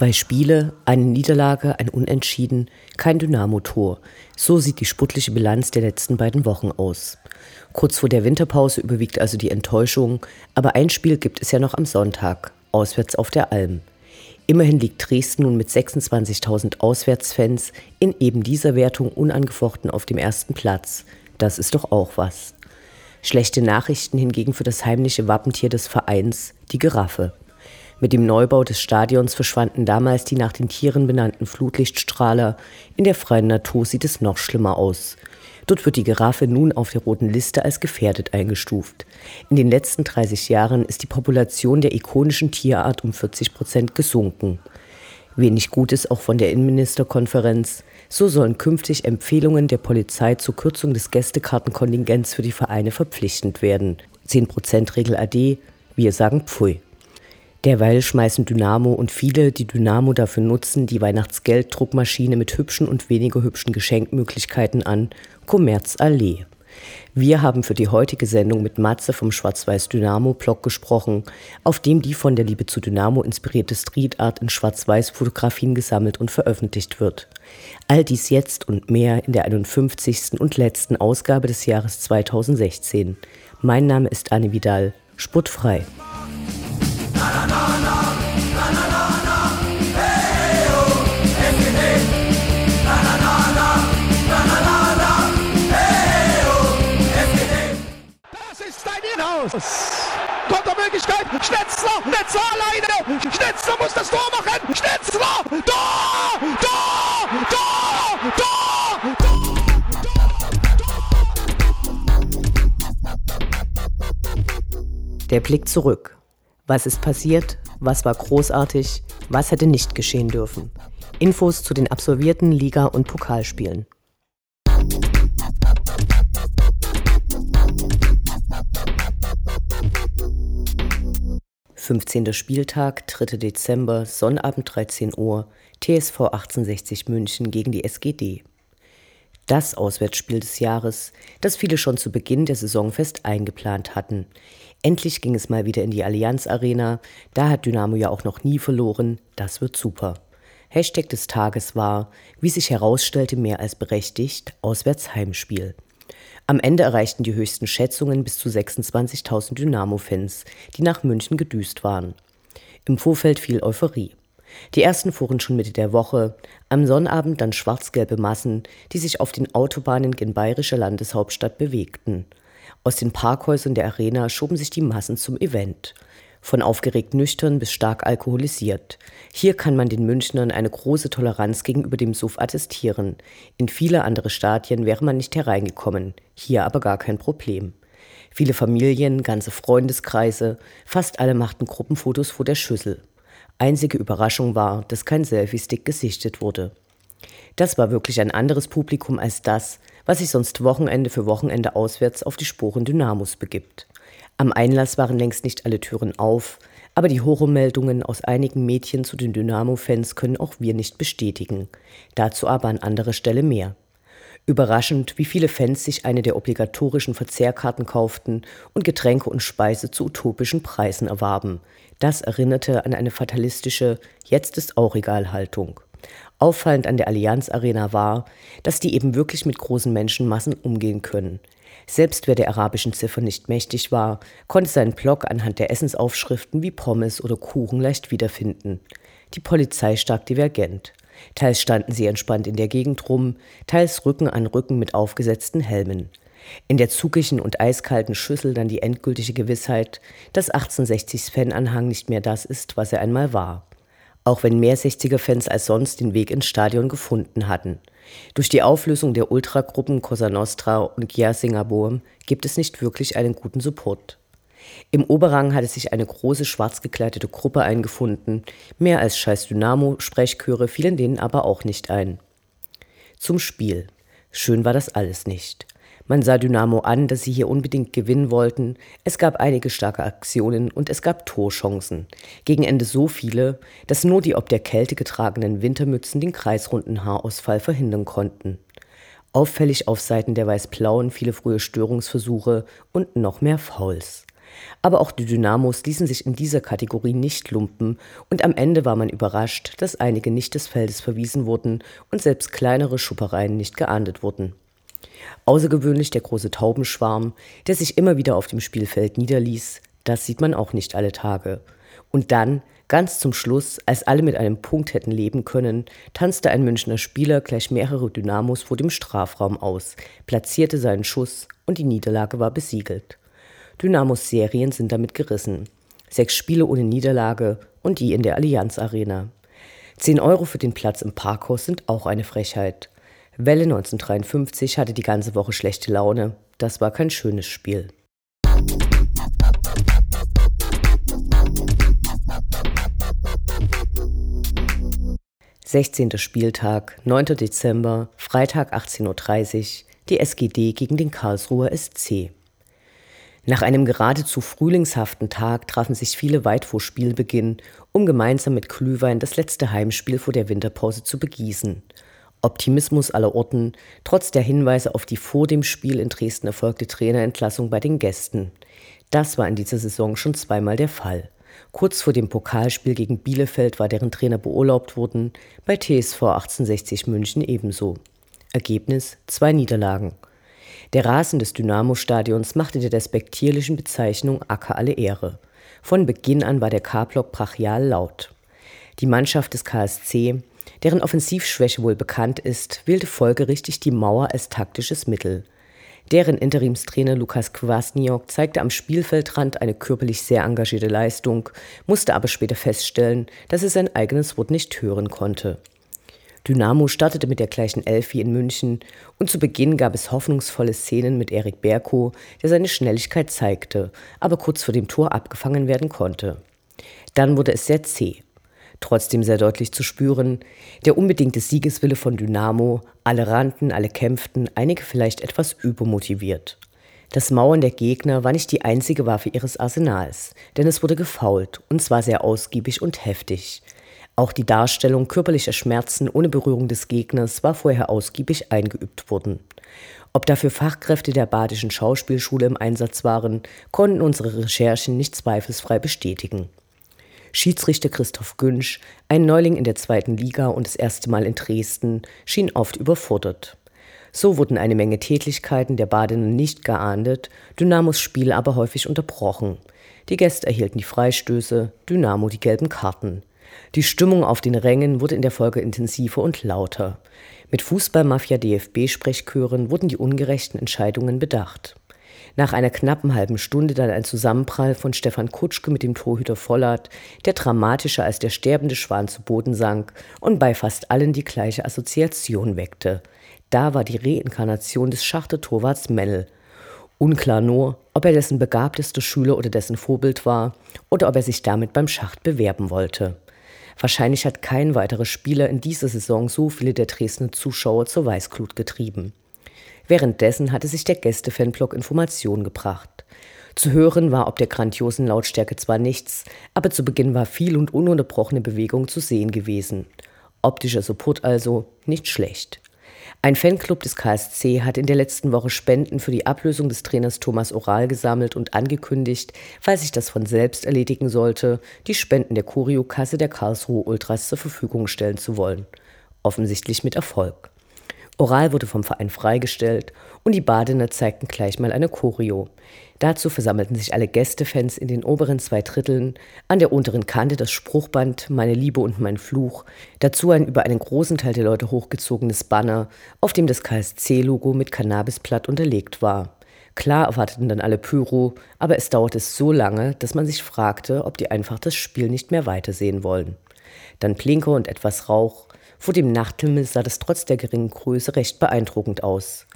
Zwei Spiele, eine Niederlage, ein Unentschieden, kein Dynamo-Tor. So sieht die sputtliche Bilanz der letzten beiden Wochen aus. Kurz vor der Winterpause überwiegt also die Enttäuschung, aber ein Spiel gibt es ja noch am Sonntag, auswärts auf der Alm. Immerhin liegt Dresden nun mit 26.000 Auswärtsfans in eben dieser Wertung unangefochten auf dem ersten Platz. Das ist doch auch was. Schlechte Nachrichten hingegen für das heimliche Wappentier des Vereins, die Giraffe. Mit dem Neubau des Stadions verschwanden damals die nach den Tieren benannten Flutlichtstrahler. In der freien Natur sieht es noch schlimmer aus. Dort wird die Giraffe nun auf der roten Liste als gefährdet eingestuft. In den letzten 30 Jahren ist die Population der ikonischen Tierart um 40 Prozent gesunken. Wenig Gutes auch von der Innenministerkonferenz. So sollen künftig Empfehlungen der Polizei zur Kürzung des Gästekartenkontingents für die Vereine verpflichtend werden. 10%-Regel AD, wir sagen Pfui. Derweil schmeißen Dynamo und viele, die Dynamo dafür nutzen, die Weihnachtsgelddruckmaschine mit hübschen und weniger hübschen Geschenkmöglichkeiten an, Commerz Allee. Wir haben für die heutige Sendung mit Matze vom Schwarz-Weiß Dynamo Blog gesprochen, auf dem die von der Liebe zu Dynamo inspirierte Street Art in Schwarz-Weiß Fotografien gesammelt und veröffentlicht wird. All dies jetzt und mehr in der 51. und letzten Ausgabe des Jahres 2016. Mein Name ist Anne Vidal, sportfrei. Kontermöglichkeit, Schnetzler, Schnetzler alleine, Schnetzler muss das Tor machen, Schnetzler, Tor, Tor, Tor, Tor, Der Blick zurück. Was ist passiert? Was war großartig? Was hätte nicht geschehen dürfen? Infos zu den absolvierten Liga- und Pokalspielen. 15. Spieltag, 3. Dezember, Sonnabend 13 Uhr, TSV 1860 München gegen die SGD. Das Auswärtsspiel des Jahres, das viele schon zu Beginn der Saison fest eingeplant hatten. Endlich ging es mal wieder in die Allianz Arena, da hat Dynamo ja auch noch nie verloren, das wird super. Hashtag des Tages war, wie sich herausstellte, mehr als berechtigt, Auswärtsheimspiel. Am Ende erreichten die höchsten Schätzungen bis zu 26.000 Dynamo-Fans, die nach München gedüst waren. Im Vorfeld fiel Euphorie. Die ersten fuhren schon Mitte der Woche, am Sonnabend dann schwarz-gelbe Massen, die sich auf den Autobahnen gen bayerischer Landeshauptstadt bewegten. Aus den Parkhäusern der Arena schoben sich die Massen zum Event von aufgeregt nüchtern bis stark alkoholisiert. Hier kann man den Münchnern eine große Toleranz gegenüber dem Suff attestieren. In viele andere Stadien wäre man nicht hereingekommen, hier aber gar kein Problem. Viele Familien, ganze Freundeskreise, fast alle machten Gruppenfotos vor der Schüssel. Einzige Überraschung war, dass kein Selfie-Stick gesichtet wurde. Das war wirklich ein anderes Publikum als das, was sich sonst Wochenende für Wochenende auswärts auf die Spuren Dynamos begibt. Am Einlass waren längst nicht alle Türen auf, aber die Horrormeldungen aus einigen Mädchen zu den Dynamo-Fans können auch wir nicht bestätigen. Dazu aber an anderer Stelle mehr. Überraschend, wie viele Fans sich eine der obligatorischen Verzehrkarten kauften und Getränke und Speise zu utopischen Preisen erwarben. Das erinnerte an eine fatalistische Jetzt ist auch egal Haltung. Auffallend an der Allianz Arena war, dass die eben wirklich mit großen Menschenmassen umgehen können. Selbst wer der arabischen Ziffer nicht mächtig war, konnte seinen Blog anhand der Essensaufschriften wie Pommes oder Kuchen leicht wiederfinden. Die Polizei stark divergent. Teils standen sie entspannt in der Gegend rum, teils Rücken an Rücken mit aufgesetzten Helmen. In der zugigen und eiskalten Schüssel dann die endgültige Gewissheit, dass 1860s Fananhang nicht mehr das ist, was er einmal war. Auch wenn mehr 60er-Fans als sonst den Weg ins Stadion gefunden hatten. Durch die Auflösung der Ultragruppen Cosa Nostra und Giersinger Bohem gibt es nicht wirklich einen guten Support. Im Oberrang hatte sich eine große schwarz gekleidete Gruppe eingefunden. Mehr als scheiß Dynamo-Sprechchöre fielen denen aber auch nicht ein. Zum Spiel. Schön war das alles nicht. Man sah Dynamo an, dass sie hier unbedingt gewinnen wollten. Es gab einige starke Aktionen und es gab Torchancen. Gegen Ende so viele, dass nur die ob der Kälte getragenen Wintermützen den kreisrunden Haarausfall verhindern konnten. Auffällig auf Seiten der Weiß-Blauen viele frühe Störungsversuche und noch mehr Fouls. Aber auch die Dynamos ließen sich in dieser Kategorie nicht lumpen und am Ende war man überrascht, dass einige nicht des Feldes verwiesen wurden und selbst kleinere Schuppereien nicht geahndet wurden. Außergewöhnlich der große Taubenschwarm, der sich immer wieder auf dem Spielfeld niederließ, das sieht man auch nicht alle Tage. Und dann, ganz zum Schluss, als alle mit einem Punkt hätten leben können, tanzte ein Münchner Spieler gleich mehrere Dynamos vor dem Strafraum aus, platzierte seinen Schuss und die Niederlage war besiegelt. Dynamos Serien sind damit gerissen. Sechs Spiele ohne Niederlage und die in der Allianz Arena. Zehn Euro für den Platz im Parkhaus sind auch eine Frechheit. Welle 1953 hatte die ganze Woche schlechte Laune. Das war kein schönes Spiel. Sechzehnter Spieltag, 9. Dezember, Freitag 18.30 Uhr, die SGD gegen den Karlsruher SC. Nach einem geradezu frühlingshaften Tag trafen sich viele weit vor Spielbeginn, um gemeinsam mit Glühwein das letzte Heimspiel vor der Winterpause zu begießen. Optimismus aller Orten, trotz der Hinweise auf die vor dem Spiel in Dresden erfolgte Trainerentlassung bei den Gästen. Das war in dieser Saison schon zweimal der Fall. Kurz vor dem Pokalspiel gegen Bielefeld war deren Trainer beurlaubt worden, bei TSV 1860 München ebenso. Ergebnis zwei Niederlagen. Der Rasen des Dynamo-Stadions machte der despektierlichen Bezeichnung Acker alle Ehre. Von Beginn an war der K-Block brachial laut. Die Mannschaft des KSC, deren Offensivschwäche wohl bekannt ist, wählte folgerichtig die Mauer als taktisches Mittel. Deren Interimstrainer Lukas Kwasniok zeigte am Spielfeldrand eine körperlich sehr engagierte Leistung, musste aber später feststellen, dass er sein eigenes Wort nicht hören konnte. Dynamo startete mit der gleichen Elf wie in München und zu Beginn gab es hoffnungsvolle Szenen mit Erik Berko, der seine Schnelligkeit zeigte, aber kurz vor dem Tor abgefangen werden konnte. Dann wurde es sehr zäh. Trotzdem sehr deutlich zu spüren, der unbedingte Siegeswille von Dynamo, alle rannten, alle kämpften, einige vielleicht etwas übermotiviert. Das Mauern der Gegner war nicht die einzige Waffe ihres Arsenals, denn es wurde gefault, und zwar sehr ausgiebig und heftig. Auch die Darstellung körperlicher Schmerzen ohne Berührung des Gegners war vorher ausgiebig eingeübt worden. Ob dafür Fachkräfte der Badischen Schauspielschule im Einsatz waren, konnten unsere Recherchen nicht zweifelsfrei bestätigen. Schiedsrichter Christoph Günsch, ein Neuling in der zweiten Liga und das erste Mal in Dresden, schien oft überfordert. So wurden eine Menge Tätlichkeiten der Badenden nicht geahndet, Dynamos Spiel aber häufig unterbrochen. Die Gäste erhielten die Freistöße, Dynamo die gelben Karten. Die Stimmung auf den Rängen wurde in der Folge intensiver und lauter. Mit Fußballmafia-DFB-Sprechchören wurden die ungerechten Entscheidungen bedacht. Nach einer knappen halben Stunde dann ein Zusammenprall von Stefan Kutschke mit dem Torhüter Vollert, der dramatischer als der sterbende Schwan zu Boden sank und bei fast allen die gleiche Assoziation weckte. Da war die Reinkarnation des Schachtertorwarts Mennel. Unklar nur, ob er dessen begabtester Schüler oder dessen Vorbild war oder ob er sich damit beim Schacht bewerben wollte. Wahrscheinlich hat kein weiterer Spieler in dieser Saison so viele der Dresdner Zuschauer zur Weißglut getrieben. Währenddessen hatte sich der Gäste-Fanblog Informationen gebracht. Zu hören war ob der grandiosen Lautstärke zwar nichts, aber zu Beginn war viel und ununterbrochene Bewegung zu sehen gewesen. Optischer Support also nicht schlecht. Ein Fanclub des KSC hat in der letzten Woche Spenden für die Ablösung des Trainers Thomas Oral gesammelt und angekündigt, falls sich das von selbst erledigen sollte, die Spenden der Kuriokasse der Karlsruhe Ultras zur Verfügung stellen zu wollen. Offensichtlich mit Erfolg. Oral wurde vom Verein freigestellt und die Badener zeigten gleich mal eine Choreo. Dazu versammelten sich alle Gästefans in den oberen zwei Dritteln, an der unteren Kante das Spruchband Meine Liebe und mein Fluch, dazu ein über einen großen Teil der Leute hochgezogenes Banner, auf dem das KSC-Logo mit Cannabisblatt unterlegt war. Klar erwarteten dann alle Pyro, aber es dauerte so lange, dass man sich fragte, ob die einfach das Spiel nicht mehr weitersehen wollen. Dann Plinker und etwas Rauch. Vor dem Nachthimmel sah das trotz der geringen Größe recht beeindruckend aus.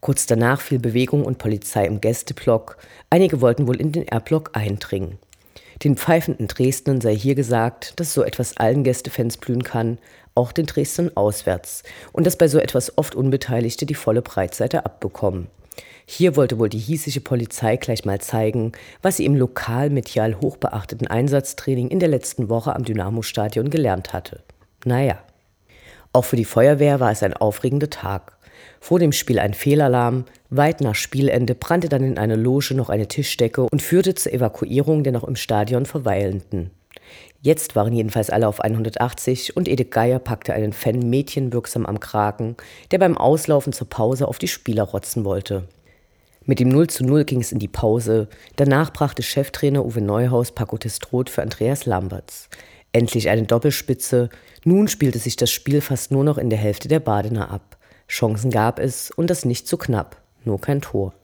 Kurz danach fiel Bewegung und Polizei im Gästeblock. Einige wollten wohl in den R-Block eindringen. Den pfeifenden Dresdnern sei hier gesagt, dass so etwas allen Gästefans blühen kann, auch den Dresdnern auswärts, und dass bei so etwas oft Unbeteiligte die volle Breitseite abbekommen. Hier wollte wohl die hiesige Polizei gleich mal zeigen, was sie im lokal medial hochbeachteten Einsatztraining in der letzten Woche am Dynamo-Stadion gelernt hatte. Naja. Auch für die Feuerwehr war es ein aufregender Tag. Vor dem Spiel ein Fehlalarm, weit nach Spielende brannte dann in einer Loge noch eine Tischdecke und führte zur Evakuierung der noch im Stadion Verweilenden. Jetzt waren jedenfalls alle auf 180 und Edith Geier packte einen Fan mädchenwirksam am Kragen, der beim Auslaufen zur Pause auf die Spieler rotzen wollte. Mit dem 0 zu 0 ging es in die Pause. Danach brachte Cheftrainer Uwe Neuhaus Paco Testrot für Andreas Lamberts. Endlich eine Doppelspitze. Nun spielte sich das Spiel fast nur noch in der Hälfte der Badener ab. Chancen gab es und das nicht zu knapp, nur kein Tor.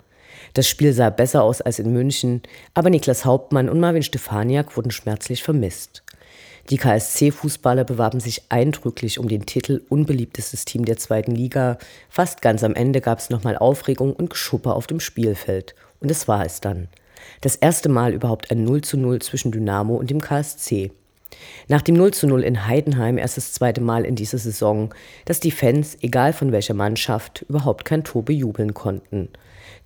Das Spiel sah besser aus als in München, aber Niklas Hauptmann und Marvin Stefaniak wurden schmerzlich vermisst. Die KSC-Fußballer bewarben sich eindrücklich um den Titel unbeliebtestes Team der zweiten Liga. Fast ganz am Ende gab es nochmal Aufregung und Geschuppe auf dem Spielfeld. Und es war es dann. Das erste Mal überhaupt ein 0 zu 0 zwischen Dynamo und dem KSC. Nach dem 0 zu 0 in Heidenheim erst das zweite Mal in dieser Saison, dass die Fans, egal von welcher Mannschaft, überhaupt kein Tor bejubeln konnten.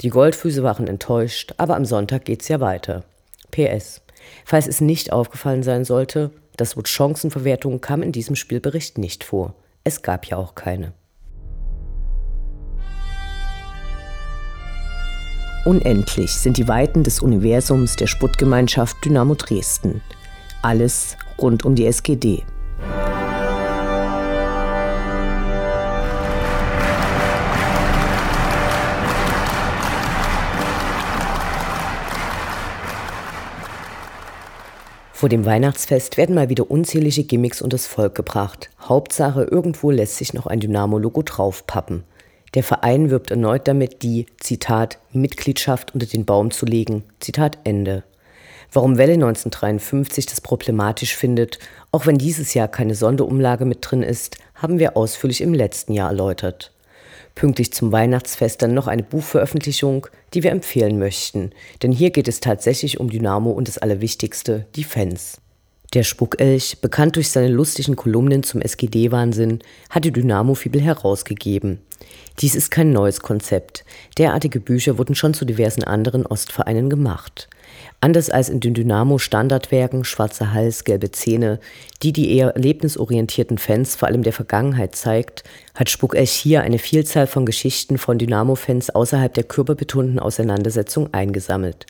Die Goldfüße waren enttäuscht, aber am Sonntag geht's ja weiter. PS. Falls es nicht aufgefallen sein sollte, das Wort Chancenverwertung kam in diesem Spielbericht nicht vor. Es gab ja auch keine. Unendlich sind die Weiten des Universums der Sputtgemeinschaft Dynamo Dresden. Alles rund um die SGD. Vor dem Weihnachtsfest werden mal wieder unzählige Gimmicks unters Volk gebracht. Hauptsache, irgendwo lässt sich noch ein Dynamo-Logo draufpappen. Der Verein wirbt erneut damit, die, Zitat, Mitgliedschaft unter den Baum zu legen. Zitat Ende. Warum Welle 1953 das problematisch findet, auch wenn dieses Jahr keine Sonderumlage mit drin ist, haben wir ausführlich im letzten Jahr erläutert. Pünktlich zum Weihnachtsfest dann noch eine Buchveröffentlichung, die wir empfehlen möchten, denn hier geht es tatsächlich um Dynamo und das Allerwichtigste, die Fans. Der Spuckelch, bekannt durch seine lustigen Kolumnen zum SGD-Wahnsinn, hat die Dynamo-Fibel herausgegeben. Dies ist kein neues Konzept. Derartige Bücher wurden schon zu diversen anderen Ostvereinen gemacht. Anders als in den Dynamo-Standardwerken Schwarzer Hals, Gelbe Zähne, die die eher erlebnisorientierten Fans vor allem der Vergangenheit zeigt, hat Spuckelch hier eine Vielzahl von Geschichten von Dynamo-Fans außerhalb der körperbetonten Auseinandersetzung eingesammelt.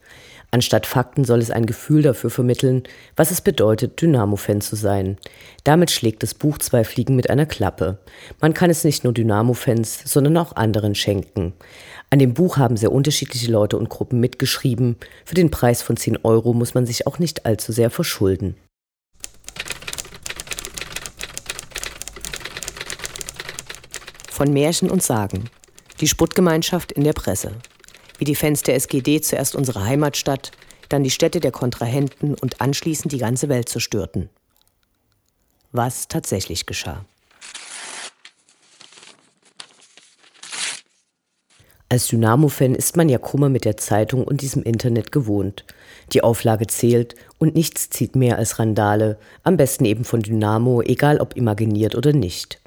Anstatt Fakten soll es ein Gefühl dafür vermitteln, was es bedeutet, Dynamo-Fan zu sein. Damit schlägt das Buch zwei Fliegen mit einer Klappe. Man kann es nicht nur Dynamo-Fans, sondern auch anderen schenken. An dem Buch haben sehr unterschiedliche Leute und Gruppen mitgeschrieben. Für den Preis von 10 Euro muss man sich auch nicht allzu sehr verschulden. Von Märchen und Sagen. Die Sputtgemeinschaft in der Presse. Wie die Fans der SGD zuerst unsere Heimatstadt, dann die Städte der Kontrahenten und anschließend die ganze Welt zerstörten. Was tatsächlich geschah. Als Dynamo-Fan ist man ja Kummer mit der Zeitung und diesem Internet gewohnt. Die Auflage zählt und nichts zieht mehr als Randale, am besten eben von Dynamo, egal ob imaginiert oder nicht.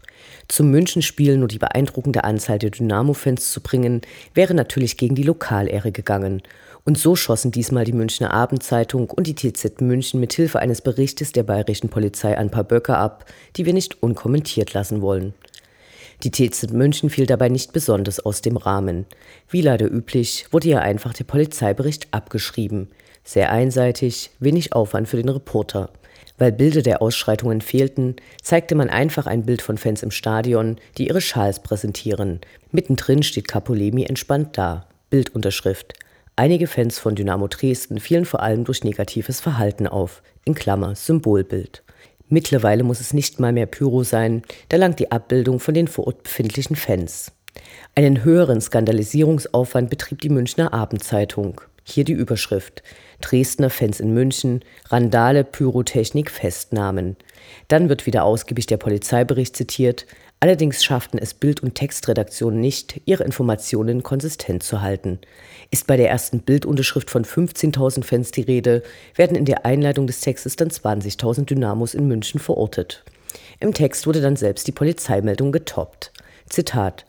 Zum Münchenspiel nur die beeindruckende Anzahl der Dynamo-Fans zu bringen, wäre natürlich gegen die Lokalehre gegangen. Und so schossen diesmal die Münchner Abendzeitung und die TZ München mit Hilfe eines Berichtes der bayerischen Polizei ein paar Böcke ab, die wir nicht unkommentiert lassen wollen. Die TZ München fiel dabei nicht besonders aus dem Rahmen. Wie leider üblich, wurde ihr einfach der Polizeibericht abgeschrieben. Sehr einseitig, wenig Aufwand für den Reporter. Weil Bilder der Ausschreitungen fehlten, zeigte man einfach ein Bild von Fans im Stadion, die ihre Schals präsentieren. Mittendrin steht Capolemi entspannt da. Bildunterschrift. Einige Fans von Dynamo Dresden fielen vor allem durch negatives Verhalten auf. In Klammer Symbolbild. Mittlerweile muss es nicht mal mehr Pyro sein, da langt die Abbildung von den vor Ort befindlichen Fans. Einen höheren Skandalisierungsaufwand betrieb die Münchner Abendzeitung. Hier die Überschrift. Dresdner Fans in München, Randale, Pyrotechnik, Festnahmen. Dann wird wieder ausgiebig der Polizeibericht zitiert. Allerdings schafften es Bild- und Textredaktionen nicht, ihre Informationen konsistent zu halten. Ist bei der ersten Bildunterschrift von 15.000 Fans die Rede, werden in der Einleitung des Textes dann 20.000 Dynamos in München verortet. Im Text wurde dann selbst die Polizeimeldung getoppt. Zitat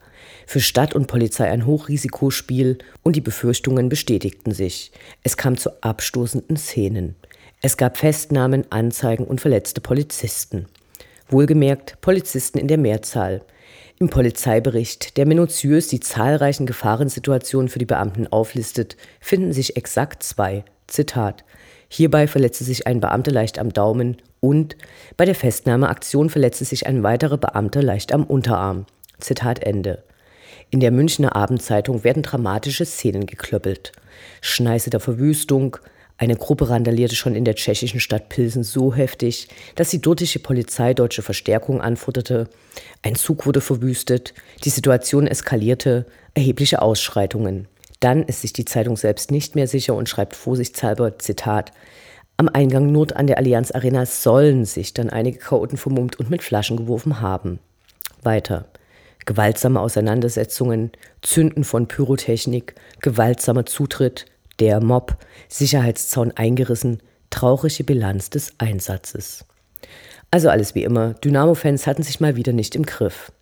für Stadt und Polizei ein Hochrisikospiel und die Befürchtungen bestätigten sich. Es kam zu abstoßenden Szenen. Es gab Festnahmen, Anzeigen und verletzte Polizisten. Wohlgemerkt Polizisten in der Mehrzahl. Im Polizeibericht, der minutiös die zahlreichen Gefahrensituationen für die Beamten auflistet, finden sich exakt zwei. Zitat. Hierbei verletzte sich ein Beamter leicht am Daumen und bei der Festnahmeaktion verletzte sich ein weiterer Beamter leicht am Unterarm. Zitat Ende. In der Münchner Abendzeitung werden dramatische Szenen geklöppelt. Schneise der Verwüstung, eine Gruppe randalierte schon in der tschechischen Stadt Pilsen so heftig, dass die dortige Polizei deutsche Verstärkung anforderte. Ein Zug wurde verwüstet, die Situation eskalierte, erhebliche Ausschreitungen. Dann ist sich die Zeitung selbst nicht mehr sicher und schreibt vorsichtshalber, Zitat, am Eingang Nord an der Allianz Arena sollen sich dann einige Chaoten vermummt und mit Flaschen geworfen haben. Weiter gewaltsame Auseinandersetzungen, Zünden von Pyrotechnik, gewaltsamer Zutritt, der Mob, Sicherheitszaun eingerissen, traurige Bilanz des Einsatzes. Also alles wie immer, Dynamo-Fans hatten sich mal wieder nicht im Griff.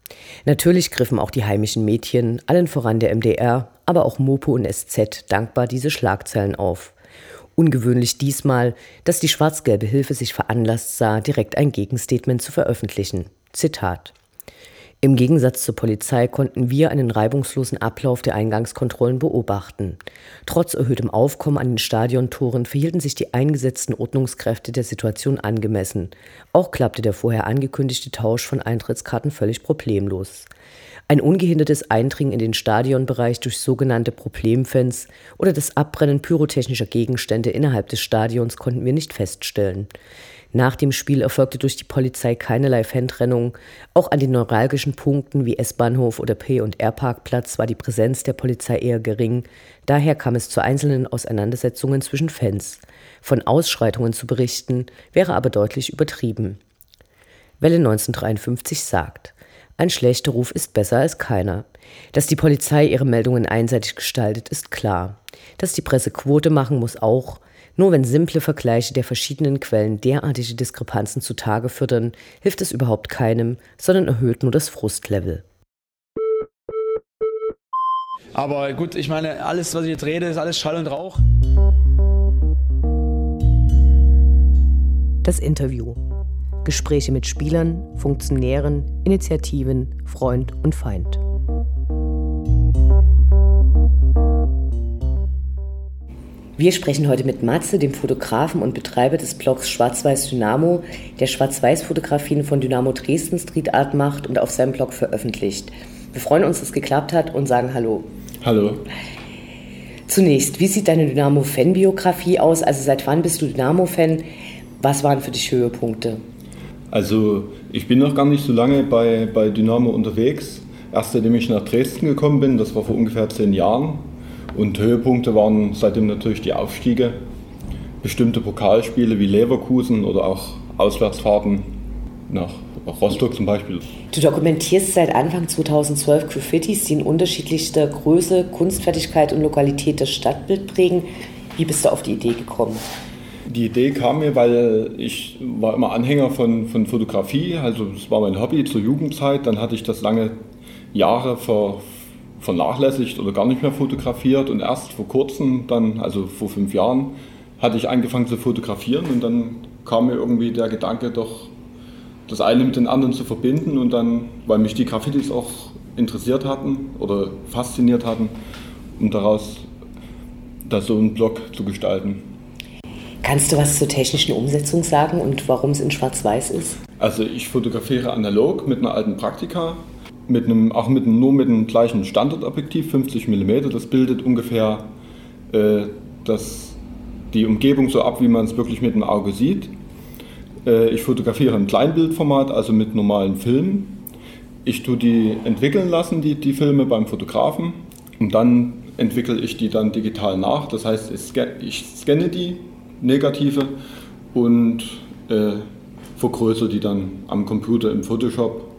Natürlich griffen auch die heimischen Mädchen, allen voran der MDR, aber auch Mopo und SZ dankbar diese Schlagzeilen auf. Ungewöhnlich diesmal, dass die schwarz-gelbe Hilfe sich veranlasst sah, direkt ein Gegenstatement zu veröffentlichen. Zitat im Gegensatz zur Polizei konnten wir einen reibungslosen Ablauf der Eingangskontrollen beobachten. Trotz erhöhtem Aufkommen an den Stadiontoren verhielten sich die eingesetzten Ordnungskräfte der Situation angemessen. Auch klappte der vorher angekündigte Tausch von Eintrittskarten völlig problemlos. Ein ungehindertes Eindringen in den Stadionbereich durch sogenannte Problemfans oder das Abbrennen pyrotechnischer Gegenstände innerhalb des Stadions konnten wir nicht feststellen. Nach dem Spiel erfolgte durch die Polizei keinerlei Fantrennung. Auch an den neuralgischen Punkten wie S-Bahnhof oder P- und R-Parkplatz war die Präsenz der Polizei eher gering. Daher kam es zu einzelnen Auseinandersetzungen zwischen Fans. Von Ausschreitungen zu berichten, wäre aber deutlich übertrieben. Welle 1953 sagt, ein schlechter Ruf ist besser als keiner. Dass die Polizei ihre Meldungen einseitig gestaltet, ist klar. Dass die Presse Quote machen muss auch. Nur wenn simple Vergleiche der verschiedenen Quellen derartige Diskrepanzen zutage fördern, hilft es überhaupt keinem, sondern erhöht nur das Frustlevel. Aber gut, ich meine, alles, was ich jetzt rede, ist alles Schall und Rauch. Das Interview. Gespräche mit Spielern, Funktionären, Initiativen, Freund und Feind. Wir sprechen heute mit Matze, dem Fotografen und Betreiber des Blogs Schwarz-Weiß Dynamo, der Schwarz-Weiß-Fotografien von Dynamo Dresden Street Art macht und auf seinem Blog veröffentlicht. Wir freuen uns, dass es geklappt hat und sagen Hallo. Hallo. Zunächst, wie sieht deine Dynamo-Fan-Biografie aus? Also seit wann bist du Dynamo-Fan? Was waren für dich Höhepunkte? Also ich bin noch gar nicht so lange bei, bei Dynamo unterwegs. Erst seitdem ich nach Dresden gekommen bin, das war vor ungefähr zehn Jahren, und Höhepunkte waren seitdem natürlich die Aufstiege, bestimmte Pokalspiele wie Leverkusen oder auch Auswärtsfahrten nach Rostock zum Beispiel. Du dokumentierst seit Anfang 2012 Graffitis, die in unterschiedlichster Größe, Kunstfertigkeit und Lokalität das Stadtbild prägen. Wie bist du auf die Idee gekommen? Die Idee kam mir, weil ich war immer Anhänger von, von Fotografie, also es war mein Hobby zur Jugendzeit. Dann hatte ich das lange Jahre ver, vernachlässigt oder gar nicht mehr fotografiert und erst vor kurzem, dann, also vor fünf Jahren, hatte ich angefangen zu fotografieren und dann kam mir irgendwie der Gedanke, doch das eine mit den anderen zu verbinden und dann, weil mich die Graffitis auch interessiert hatten oder fasziniert hatten, um daraus da so einen Blog zu gestalten. Kannst du was zur technischen Umsetzung sagen und warum es in Schwarz-Weiß ist? Also ich fotografiere analog mit einer alten Praktika, mit einem, auch mit, nur mit dem gleichen Standardobjektiv, 50 mm. Das bildet ungefähr äh, das, die Umgebung so ab, wie man es wirklich mit dem Auge sieht. Äh, ich fotografiere im Kleinbildformat, also mit normalen Filmen. Ich tue die entwickeln lassen, die, die Filme beim Fotografen. Und dann entwickle ich die dann digital nach. Das heißt, ich scanne, ich scanne die Negative und äh, vergrößere die dann am Computer im Photoshop.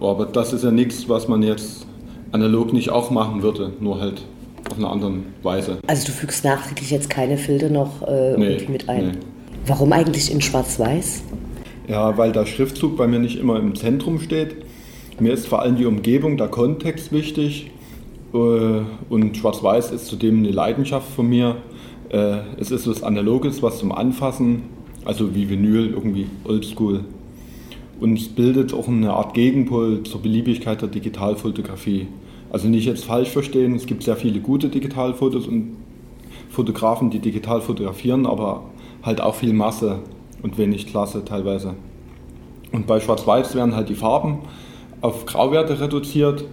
Aber das ist ja nichts, was man jetzt analog nicht auch machen würde, nur halt auf eine andere Weise. Also du fügst nachträglich jetzt keine Filter noch äh, nee, irgendwie mit ein? Nee. Warum eigentlich in Schwarz-Weiß? Ja, weil der Schriftzug bei mir nicht immer im Zentrum steht. Mir ist vor allem die Umgebung, der Kontext wichtig. Äh, und Schwarz-Weiß ist zudem eine Leidenschaft von mir. Äh, es ist was Analoges, was zum Anfassen, also wie Vinyl, irgendwie oldschool. Und es bildet auch eine Art Gegenpol zur Beliebigkeit der Digitalfotografie. Also nicht jetzt falsch verstehen, es gibt sehr viele gute Digitalfotos und Fotografen, die digital fotografieren, aber halt auch viel Masse und wenig Klasse teilweise. Und bei Schwarz-Weiß werden halt die Farben auf Grauwerte reduziert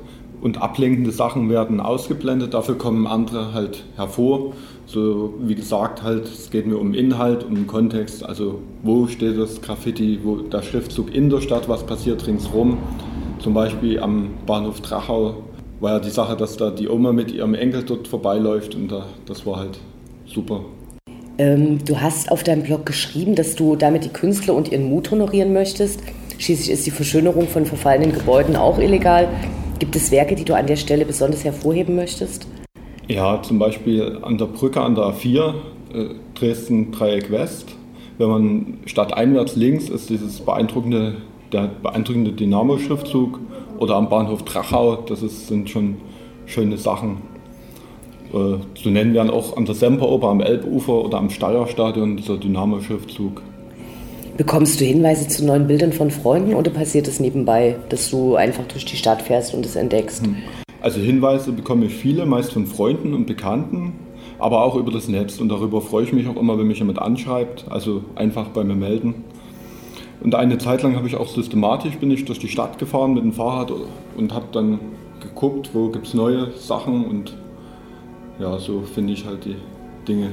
und ablenkende Sachen werden ausgeblendet, dafür kommen andere halt hervor. So wie gesagt, halt, es geht mir um Inhalt, um Kontext, also wo steht das Graffiti, wo der Schriftzug in der Stadt, was passiert ringsherum. Zum Beispiel am Bahnhof Drachau war ja die Sache, dass da die Oma mit ihrem Enkel dort vorbeiläuft und da, das war halt super. Ähm, du hast auf deinem Blog geschrieben, dass du damit die Künstler und ihren Mut honorieren möchtest. Schließlich ist die Verschönerung von verfallenen Gebäuden auch illegal. Gibt es Werke, die du an der Stelle besonders hervorheben möchtest? Ja, zum Beispiel an der Brücke an der A4, äh, Dresden Dreieck West. Wenn man statt einwärts links ist dieses beeindruckende, der beeindruckende Dynamo-Schriftzug oder am Bahnhof Drachau, das ist, sind schon schöne Sachen. Äh, zu nennen wären auch an der Semperoper am Elbufer oder am Steierstadion dieser Dynamo-Schriftzug. Bekommst du Hinweise zu neuen Bildern von Freunden oder passiert es nebenbei, dass du einfach durch die Stadt fährst und es entdeckst? Hm. Also Hinweise bekomme ich viele, meist von Freunden und Bekannten, aber auch über das Netz und darüber freue ich mich auch immer, wenn mich jemand anschreibt, also einfach bei mir melden. Und eine Zeit lang habe ich auch systematisch bin ich durch die Stadt gefahren mit dem Fahrrad und habe dann geguckt, wo gibt es neue Sachen und ja, so finde ich halt die Dinge.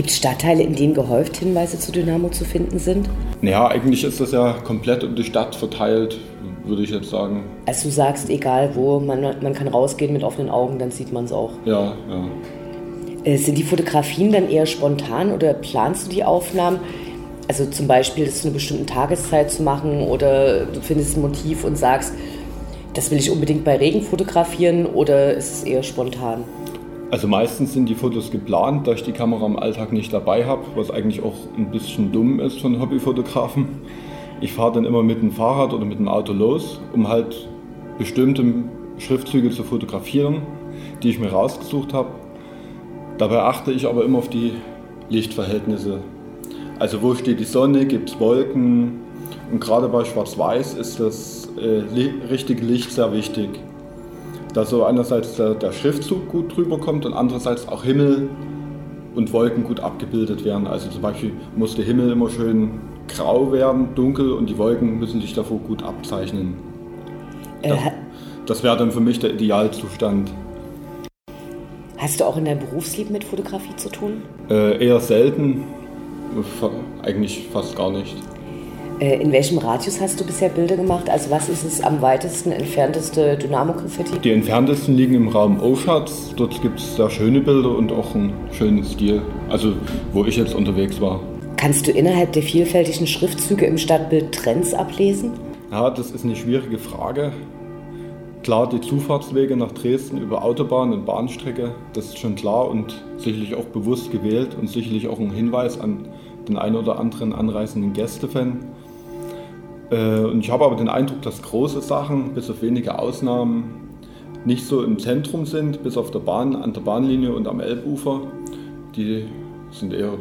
Gibt es Stadtteile, in denen gehäuft Hinweise zu Dynamo zu finden sind? Ja, eigentlich ist das ja komplett um die Stadt verteilt, würde ich jetzt sagen. Also du sagst, egal wo, man, man kann rausgehen mit offenen Augen, dann sieht man es auch. Ja, ja. Äh, sind die Fotografien dann eher spontan oder planst du die Aufnahmen? Also zum Beispiel, das zu einer bestimmten Tageszeit zu machen oder du findest ein Motiv und sagst, das will ich unbedingt bei Regen fotografieren oder ist es eher spontan? Also meistens sind die Fotos geplant, da ich die Kamera im Alltag nicht dabei habe, was eigentlich auch ein bisschen dumm ist von Hobbyfotografen. Ich fahre dann immer mit dem Fahrrad oder mit dem Auto los, um halt bestimmte Schriftzüge zu fotografieren, die ich mir rausgesucht habe. Dabei achte ich aber immer auf die Lichtverhältnisse. Also wo steht die Sonne, gibt es Wolken und gerade bei Schwarz-Weiß ist das äh, richtige Licht sehr wichtig da so einerseits der, der Schriftzug gut drüber kommt und andererseits auch Himmel und Wolken gut abgebildet werden. Also zum Beispiel muss der Himmel immer schön grau werden, dunkel und die Wolken müssen sich davor gut abzeichnen. Äh, das wäre dann für mich der Idealzustand. Hast du auch in deinem Berufsleben mit Fotografie zu tun? Äh, eher selten, eigentlich fast gar nicht. Äh, in welchem Radius hast du bisher Bilder gemacht? Also was ist es am weitesten entfernteste Dynamo-Graffiti? Die entferntesten liegen im Raum Oschatz. Dort gibt es sehr schöne Bilder und auch einen schönen Stil. Also wo ich jetzt unterwegs war. Kannst du innerhalb der vielfältigen Schriftzüge im Stadtbild Trends ablesen? Ja, das ist eine schwierige Frage. Klar, die Zufahrtswege nach Dresden über Autobahn und Bahnstrecke, das ist schon klar und sicherlich auch bewusst gewählt und sicherlich auch ein Hinweis an den einen oder anderen anreisenden Gästefan. Äh, und ich habe aber den Eindruck, dass große Sachen, bis auf wenige Ausnahmen, nicht so im Zentrum sind, bis auf der Bahn, an der Bahnlinie und am Elbufer. Die sind eher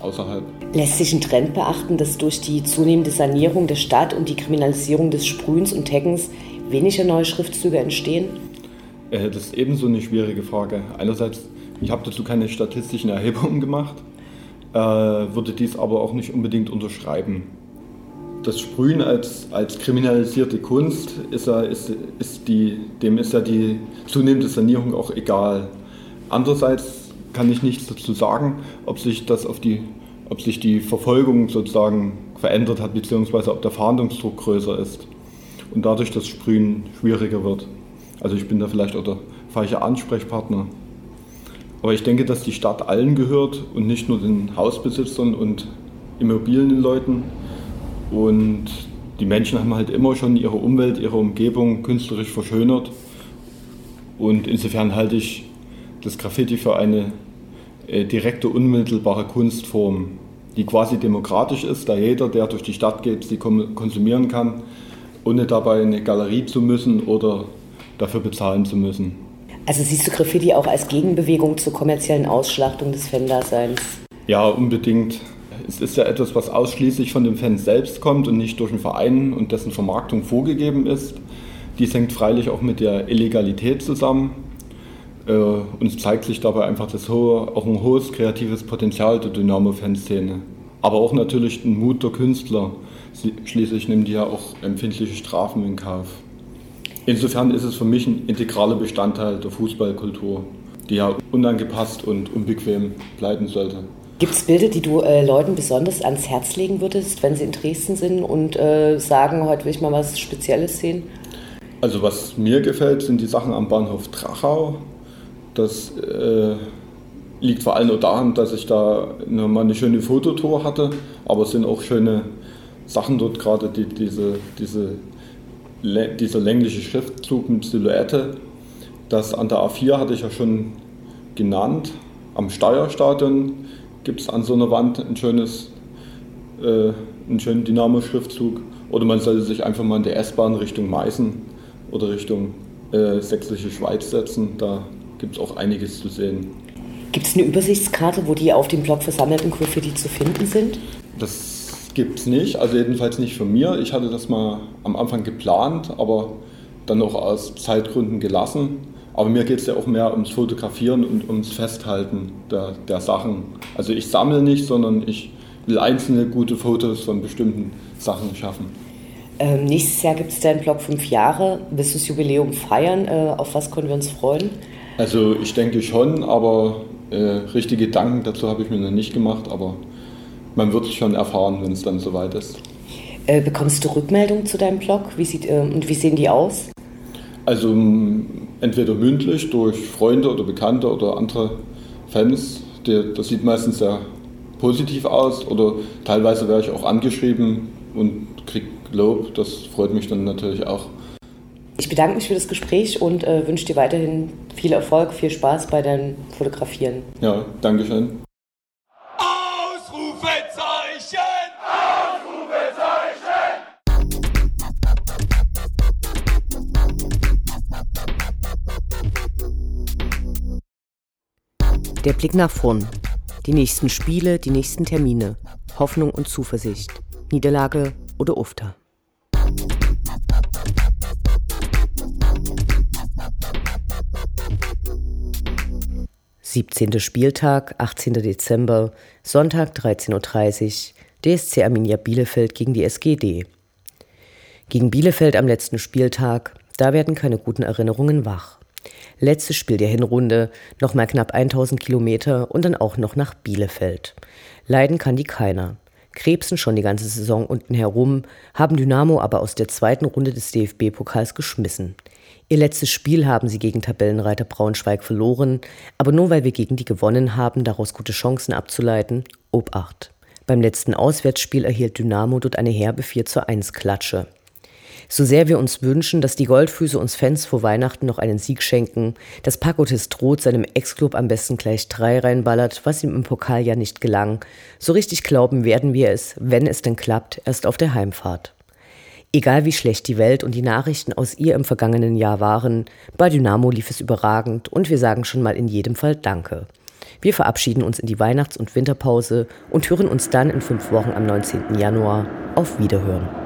außerhalb. Lässt sich ein Trend beachten, dass durch die zunehmende Sanierung der Stadt und die Kriminalisierung des Sprühens und Taggens weniger neue Schriftzüge entstehen? Äh, das ist ebenso eine schwierige Frage. Einerseits, ich habe dazu keine statistischen Erhebungen gemacht, äh, würde dies aber auch nicht unbedingt unterschreiben. Das Sprühen als, als kriminalisierte Kunst, ist ja, ist, ist die, dem ist ja die zunehmende Sanierung auch egal. Andererseits kann ich nichts dazu sagen, ob sich das auf die, ob sich die Verfolgung sozusagen verändert hat, beziehungsweise ob der Fahndungsdruck größer ist und dadurch das Sprühen schwieriger wird. Also ich bin da vielleicht auch der falsche Ansprechpartner. Aber ich denke, dass die Stadt allen gehört und nicht nur den Hausbesitzern und Immobilienleuten. Und die Menschen haben halt immer schon ihre Umwelt, ihre Umgebung künstlerisch verschönert. Und insofern halte ich das Graffiti für eine äh, direkte, unmittelbare Kunstform, die quasi demokratisch ist, da jeder, der durch die Stadt geht, sie konsumieren kann, ohne dabei in eine Galerie zu müssen oder dafür bezahlen zu müssen. Also siehst du Graffiti auch als Gegenbewegung zur kommerziellen Ausschlachtung des Fan-Daseins? Ja, unbedingt. Es ist ja etwas, was ausschließlich von dem Fan selbst kommt und nicht durch einen Verein und dessen Vermarktung vorgegeben ist. Dies hängt freilich auch mit der Illegalität zusammen. Äh, und es zeigt sich dabei einfach das hohe, auch ein hohes kreatives Potenzial der Dynamo-Fanszene. Aber auch natürlich ein Mut der Künstler. Schließlich nehmen die ja auch empfindliche Strafen in Kauf. Insofern ist es für mich ein integraler Bestandteil der Fußballkultur, die ja unangepasst und unbequem bleiben sollte. Gibt es Bilder, die du äh, Leuten besonders ans Herz legen würdest, wenn sie in Dresden sind und äh, sagen, heute will ich mal was Spezielles sehen? Also was mir gefällt, sind die Sachen am Bahnhof Drachau. Das äh, liegt vor allem nur daran, dass ich da mal eine schöne Fototour hatte, aber es sind auch schöne Sachen dort gerade, die, diese, diese dieser längliche Schriftzug mit Silhouette. Das an der A4 hatte ich ja schon genannt. Am Steierstadion gibt es an so einer Wand ein schönes, äh, einen schönen Dynamo-Schriftzug. Oder man sollte sich einfach mal in der S-Bahn Richtung Meißen oder Richtung äh, Sächsische Schweiz setzen. Da gibt es auch einiges zu sehen. Gibt es eine Übersichtskarte, wo die auf dem Blog versammelten Graffiti zu finden sind? Das gibt es nicht, also jedenfalls nicht von mir. Ich hatte das mal am Anfang geplant, aber dann auch aus Zeitgründen gelassen. Aber mir geht es ja auch mehr ums Fotografieren und ums Festhalten der, der Sachen. Also ich sammle nicht, sondern ich will einzelne gute Fotos von bestimmten Sachen schaffen. Ähm, nächstes Jahr gibt es deinen Blog fünf Jahre. Willst du das Jubiläum feiern? Äh, auf was können wir uns freuen? Also ich denke schon, aber äh, richtige Gedanken dazu habe ich mir noch nicht gemacht. Aber man wird es schon erfahren, wenn es dann soweit ist. Äh, bekommst du Rückmeldungen zu deinem Blog? Wie sieht, äh, und wie sehen die aus? Also entweder mündlich durch Freunde oder Bekannte oder andere Fans. Das sieht meistens sehr positiv aus oder teilweise werde ich auch angeschrieben und kriege Lob. Das freut mich dann natürlich auch. Ich bedanke mich für das Gespräch und äh, wünsche dir weiterhin viel Erfolg, viel Spaß bei deinem Fotografieren. Ja, danke Der Blick nach vorn. Die nächsten Spiele, die nächsten Termine. Hoffnung und Zuversicht. Niederlage oder Ufter. Siebzehnter Spieltag, 18. Dezember, Sonntag 13.30 Uhr, DSC Arminia Bielefeld gegen die SGD. Gegen Bielefeld am letzten Spieltag, da werden keine guten Erinnerungen wach. Letztes Spiel der Hinrunde, noch mal knapp 1000 Kilometer und dann auch noch nach Bielefeld. Leiden kann die keiner. Krebsen schon die ganze Saison unten herum, haben Dynamo aber aus der zweiten Runde des DFB-Pokals geschmissen. Ihr letztes Spiel haben sie gegen Tabellenreiter Braunschweig verloren, aber nur weil wir gegen die gewonnen haben, daraus gute Chancen abzuleiten, Obacht. Beim letzten Auswärtsspiel erhielt Dynamo dort eine herbe 4 zu 1 Klatsche. So sehr wir uns wünschen, dass die Goldfüße uns Fans vor Weihnachten noch einen Sieg schenken, dass Pakotis droht, seinem Ex-Club am besten gleich drei reinballert, was ihm im Pokal ja nicht gelang, so richtig glauben werden wir es, wenn es denn klappt, erst auf der Heimfahrt. Egal wie schlecht die Welt und die Nachrichten aus ihr im vergangenen Jahr waren, bei Dynamo lief es überragend und wir sagen schon mal in jedem Fall Danke. Wir verabschieden uns in die Weihnachts- und Winterpause und hören uns dann in fünf Wochen am 19. Januar. Auf Wiederhören.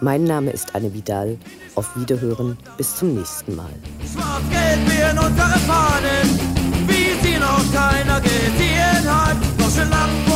Mein Name ist Anne Vidal. Auf Wiederhören, bis zum nächsten Mal. Schwarz-Gelb wie in unsere Fahnen, wie sie noch keiner gesehen hat. Deutsche lang